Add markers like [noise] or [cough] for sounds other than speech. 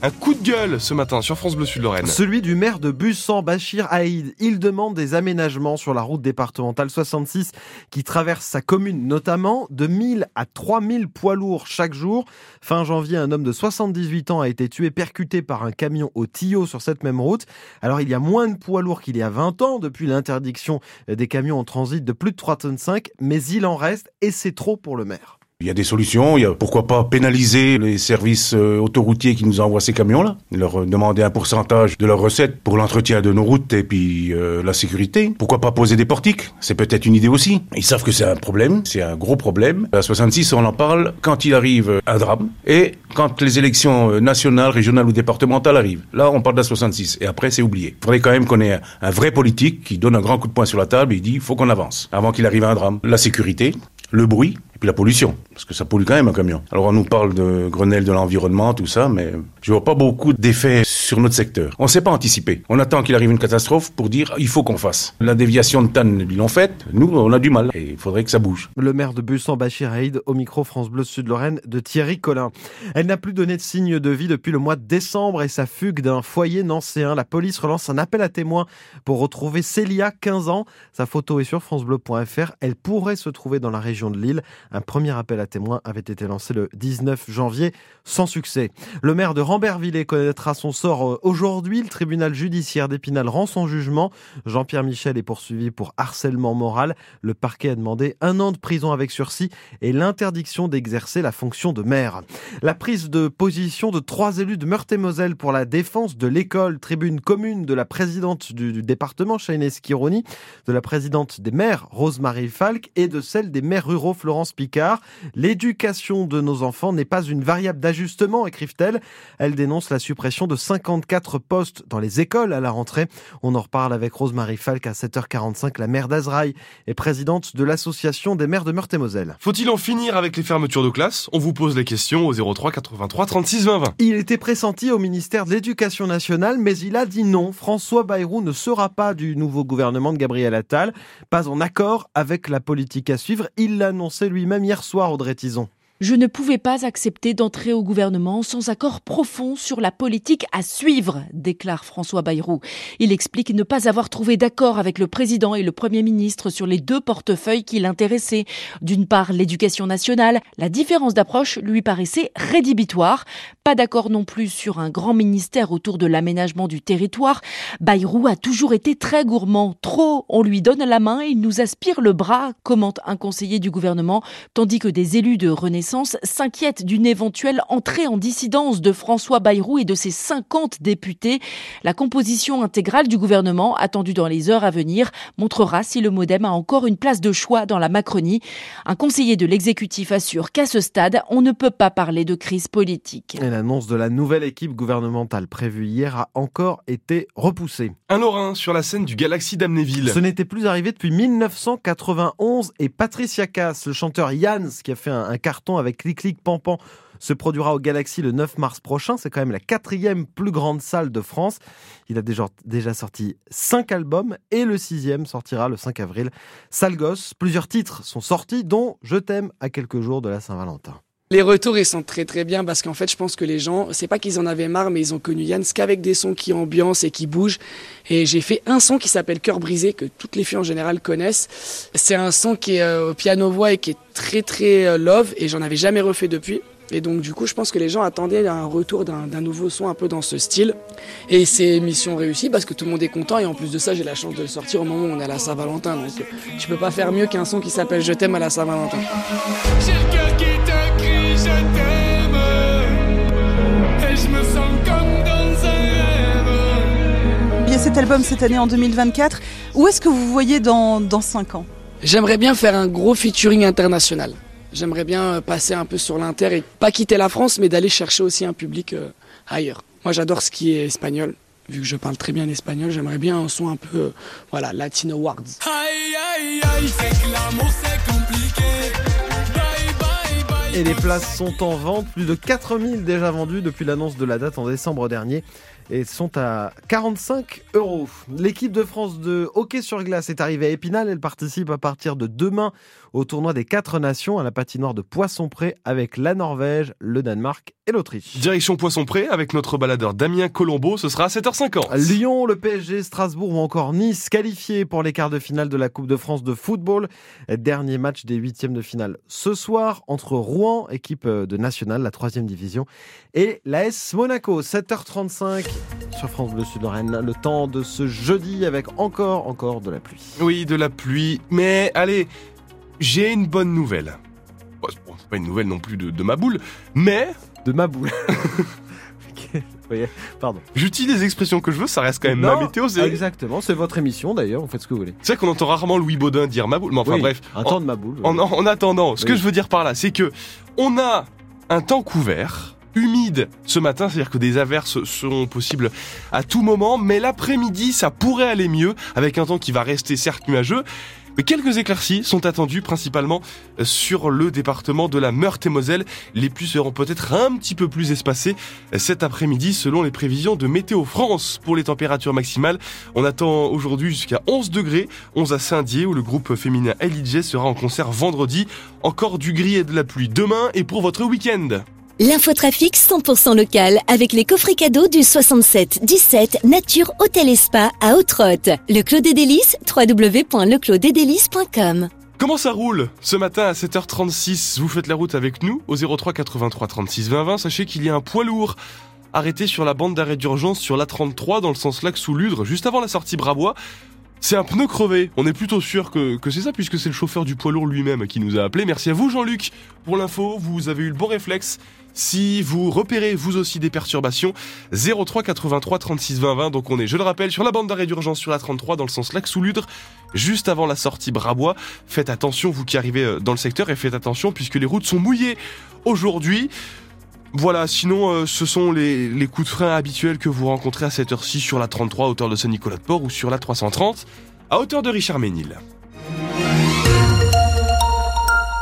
Un coup de gueule ce matin sur France Bleu Sud-Lorraine. Celui du maire de Bussan, Bachir Haïd. Il demande des aménagements sur la route départementale 66 qui traverse sa commune, notamment de 1000 à 3000 poids lourds chaque jour. Fin janvier, un homme de 78 ans a été tué percuté par un camion au Tillot sur cette même route. Alors il y a moins de poids lourds qu'il y a 20 ans depuis l'interdiction des camions en transit de plus de 3 tonnes 5, mais il en reste et c'est trop pour le maire. Il y a des solutions. Il y a pourquoi pas pénaliser les services euh, autoroutiers qui nous envoient ces camions-là, leur demander un pourcentage de leurs recettes pour l'entretien de nos routes et puis euh, la sécurité. Pourquoi pas poser des portiques? C'est peut-être une idée aussi. Ils savent que c'est un problème, c'est un gros problème. À 66, on en parle quand il arrive un drame et quand les élections euh, nationales, régionales ou départementales arrivent. Là, on parle de la 66 et après, c'est oublié. Il faudrait quand même qu'on ait un, un, vrai politique qui donne un grand coup de poing sur la table et dit il faut qu'on avance avant qu'il arrive un drame. La sécurité, le bruit puis la pollution, parce que ça pollue quand même un camion. Alors on nous parle de Grenelle de l'environnement, tout ça, mais je vois pas beaucoup d'effets sur notre secteur. On ne sait pas anticiper. On attend qu'il arrive une catastrophe pour dire il faut qu'on fasse. La déviation de Tannes, ils l'ont faite. Nous, on a du mal et il faudrait que ça bouge. Le maire de Bussan, Bachir Haïd, au micro France Bleu Sud-Lorraine de Thierry Collin. Elle n'a plus donné de signe de vie depuis le mois de décembre et sa fugue d'un foyer nancéen. La police relance un appel à témoins pour retrouver Célia, 15 ans. Sa photo est sur francebleu.fr. Elle pourrait se trouver dans la région de Lille. Un premier appel à témoins avait été lancé le 19 janvier sans succès. Le maire de Rambervillers connaîtra son sort euh, aujourd'hui. Le tribunal judiciaire d'Épinal rend son jugement. Jean-Pierre Michel est poursuivi pour harcèlement moral. Le parquet a demandé un an de prison avec sursis et l'interdiction d'exercer la fonction de maire. La prise de position de trois élus de Meurthe-et-Moselle pour la défense de l'école, tribune commune de la présidente du, département, Shaines Kironi, de la présidente des maires, Rose-Marie Falk, et de celle des maires ruraux, Florence Picard. L'éducation de nos enfants n'est pas une variable d'ajustement, écrivent-elles. Elle dénonce la suppression de 54 postes dans les écoles à la rentrée. On en reparle avec Rose-Marie Falk à 7h45. La maire d'Azraï est présidente de l'association des maires de Meurthe-et-Moselle. Faut-il en finir avec les fermetures de classe On vous pose les questions au 03 83 36 20 20. Il était pressenti au ministère de l'Éducation nationale, mais il a dit non. François Bayrou ne sera pas du nouveau gouvernement de Gabriel Attal, pas en accord avec la politique à suivre. Il l'a annoncé lui-même hier soir, Audrey Tison. Je ne pouvais pas accepter d'entrer au gouvernement sans accord profond sur la politique à suivre, déclare François Bayrou. Il explique ne pas avoir trouvé d'accord avec le président et le premier ministre sur les deux portefeuilles qui l'intéressaient. D'une part, l'éducation nationale. La différence d'approche lui paraissait rédhibitoire. Pas d'accord non plus sur un grand ministère autour de l'aménagement du territoire. Bayrou a toujours été très gourmand. Trop, on lui donne la main et il nous aspire le bras, commente un conseiller du gouvernement, tandis que des élus de Renaissance s'inquiète d'une éventuelle entrée en dissidence de François Bayrou et de ses 50 députés. La composition intégrale du gouvernement, attendue dans les heures à venir, montrera si le modem a encore une place de choix dans la Macronie. Un conseiller de l'exécutif assure qu'à ce stade, on ne peut pas parler de crise politique. Et l'annonce de la nouvelle équipe gouvernementale prévue hier a encore été repoussée. Un Lorrain sur la scène du Galaxy d'Amnéville. Ce n'était plus arrivé depuis 1991 et Patricia Cass, le chanteur Jans, qui a fait un, un avec Clic Clic Pampan se produira au Galaxy le 9 mars prochain. C'est quand même la quatrième plus grande salle de France. Il a déjà, sorti cinq albums et le sixième sortira le 5 avril. Sale gosse, plusieurs titres sont sortis, dont Je t'aime à quelques jours de la Saint-Valentin. Les retours, ils sont très très bien parce qu'en fait, je pense que les gens, c'est pas qu'ils en avaient marre, mais ils ont connu Yann qu'avec des sons qui ambiancent et qui bougent. Et j'ai fait un son qui s'appelle Cœur brisé, que toutes les filles en général connaissent. C'est un son qui est euh, au piano-voix et qui est très très euh, love et j'en avais jamais refait depuis. Et donc du coup, je pense que les gens attendaient un retour d'un nouveau son un peu dans ce style. Et c'est mission réussie parce que tout le monde est content. Et en plus de ça, j'ai la chance de le sortir au moment où on est à la Saint-Valentin. Donc tu peux pas faire mieux qu'un son qui s'appelle Je t'aime à la Saint-Valentin. Album cette année en 2024. Où est-ce que vous voyez dans, dans 5 ans? J'aimerais bien faire un gros featuring international. J'aimerais bien passer un peu sur l'inter et pas quitter la France, mais d'aller chercher aussi un public euh, ailleurs. Moi, j'adore ce qui est espagnol. Vu que je parle très bien l'espagnol, j'aimerais bien un son un peu, euh, voilà, latino awards. Aïe aïe aïe, Et les places sont en vente, plus de 4000 déjà vendues depuis l'annonce de la date en décembre dernier et sont à 45 euros. L'équipe de France de hockey sur glace est arrivée à Épinal. Elle participe à partir de demain au tournoi des quatre nations à la patinoire de Poisson-Pré avec la Norvège, le Danemark et l'Autriche. Direction Poisson-Pré avec notre baladeur Damien Colombo, ce sera à 7h50. Lyon, le PSG, Strasbourg ou encore Nice qualifiés pour les quarts de finale de la Coupe de France de football. Dernier match des huitièmes de finale ce soir entre Rouen, équipe de nationale, la troisième division, et l'AS Monaco. 7h35 sur France Bleu Sud-Lorraine. Le temps de ce jeudi avec encore, encore de la pluie. Oui, de la pluie. Mais allez, j'ai une bonne nouvelle. Bon, c'est pas une nouvelle non plus de, de ma boule, mais De ma boule. [laughs] Pardon. j'utilise les expressions que je veux, ça reste quand même ma météo. C'est Exactement, c'est votre émission d'ailleurs, vous faites ce que vous voulez. c'est vrai qu'on entend rarement Louis Baudin dire ma boule. Mais enfin Oui, bref, Un temps de ma boule. En, en- en attendant, ce Oui. que je veux dire par là, c'est que on a un temps couvert, humide ce matin, c'est-à-dire que des averses seront possibles à tout moment, mais l'après-midi, ça pourrait aller mieux, avec un temps qui va rester certes nuageux. Quelques éclaircies sont attendues principalement sur le département de la Meurthe-et-Moselle. Les pluies seront peut-être un petit peu plus espacées cet après-midi selon les prévisions de Météo France. Pour les températures maximales, on attend aujourd'hui jusqu'à 11 degrés, 11 à Saint-Dié où le groupe féminin LIJ sera en concert vendredi. Encore du gris et de la pluie demain et pour votre week-end. L'infotrafic 100% local avec les coffrets cadeaux du 67 17 Nature Hôtel et Spa à Haute-Rotte. Le Clos des Délices, www.leclosdesdélices.com. Comment ça roule? Ce matin à 7h36, vous faites la route avec nous au 03 83 36 20 20. Sachez qu'il y a un poids lourd arrêté sur la bande d'arrêt d'urgence sur l'A33 dans le sens lac sous Ludre, juste avant la sortie Brabois. C'est un pneu crevé. On est plutôt sûr que, c'est ça puisque c'est le chauffeur du poids lourd lui-même qui nous a appelé. Merci à vous Jean-Luc pour l'info. Vous avez eu le bon réflexe. Si vous repérez vous aussi des perturbations, 03 83 36 20 20. Donc on est, je le rappelle, sur la bande d'arrêt d'urgence sur la 33 dans le sens lac sous Ludre, juste avant la sortie Brabois. Faites attention vous qui arrivez euh, dans le secteur et faites attention puisque les routes sont mouillées aujourd'hui. Voilà, sinon euh, ce sont les, coups de frein habituels que vous rencontrez à cette heure-ci sur la 33 à hauteur de Saint-Nicolas-de-Port ou sur la 330 à hauteur de Richard Ménil.